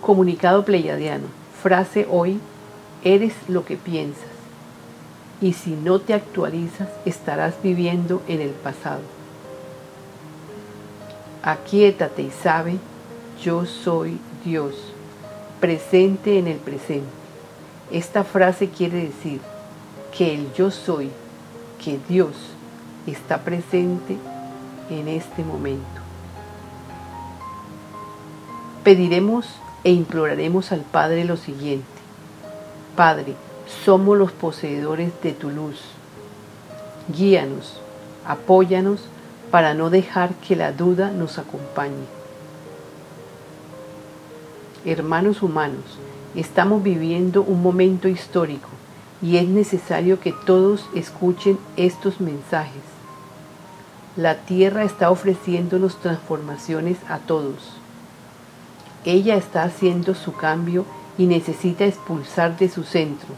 Comunicado pleiadiano. Frase hoy, eres lo que piensas. Y si no te actualizas, estarás viviendo en el pasado. Aquíétate y sabe, yo soy Dios, presente en el presente. Esta frase quiere decir que el yo soy, que Dios está presente en este momento. Pediremos e imploraremos al Padre lo siguiente. Padre, somos los poseedores de tu luz. Guíanos, apóyanos para no dejar que la duda nos acompañe. Hermanos humanos, estamos viviendo un momento histórico y es necesario que todos escuchen estos mensajes. La Tierra está ofreciéndonos transformaciones a todos. Ella está haciendo su cambio y necesita expulsar de su centro.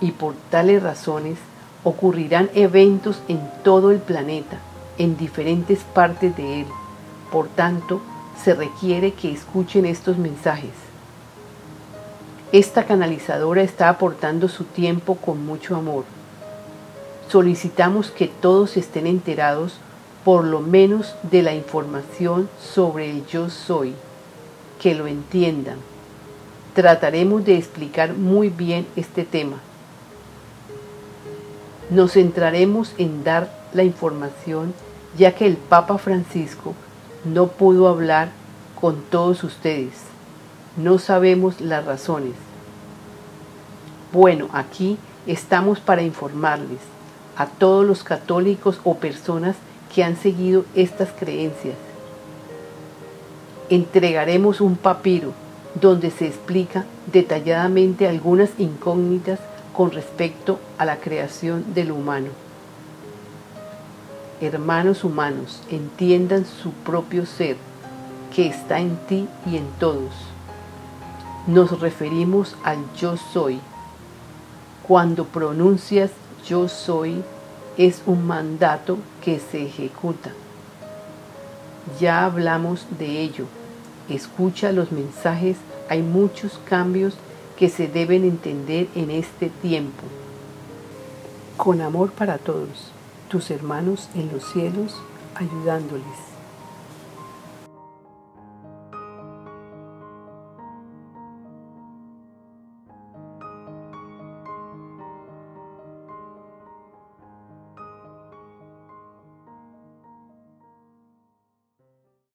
Y por tales razones ocurrirán eventos en todo el planeta, en diferentes partes de él. Por tanto, se requiere que escuchen estos mensajes. Esta canalizadora está aportando su tiempo con mucho amor. Solicitamos que todos estén enterados por lo menos de la información sobre el yo soy, que lo entiendan. Trataremos de explicar muy bien este tema. Nos centraremos en dar la información ya que el Papa Francisco no pudo hablar con todos ustedes. No sabemos las razones. Bueno, aquí estamos para informarles a todos los católicos o personas que han seguido estas creencias. Entregaremos un papiro donde se explica detalladamente algunas incógnitas con respecto a la creación del humano. Hermanos humanos, entiendan su propio ser, que está en ti y en todos. Nos referimos al yo soy. Cuando pronuncias yo soy, es un mandato que se ejecuta. Ya hablamos de ello. Escucha los mensajes, hay muchos cambios que se deben entender en este tiempo. Con amor para todos, tus hermanos en los cielos, ayudándoles.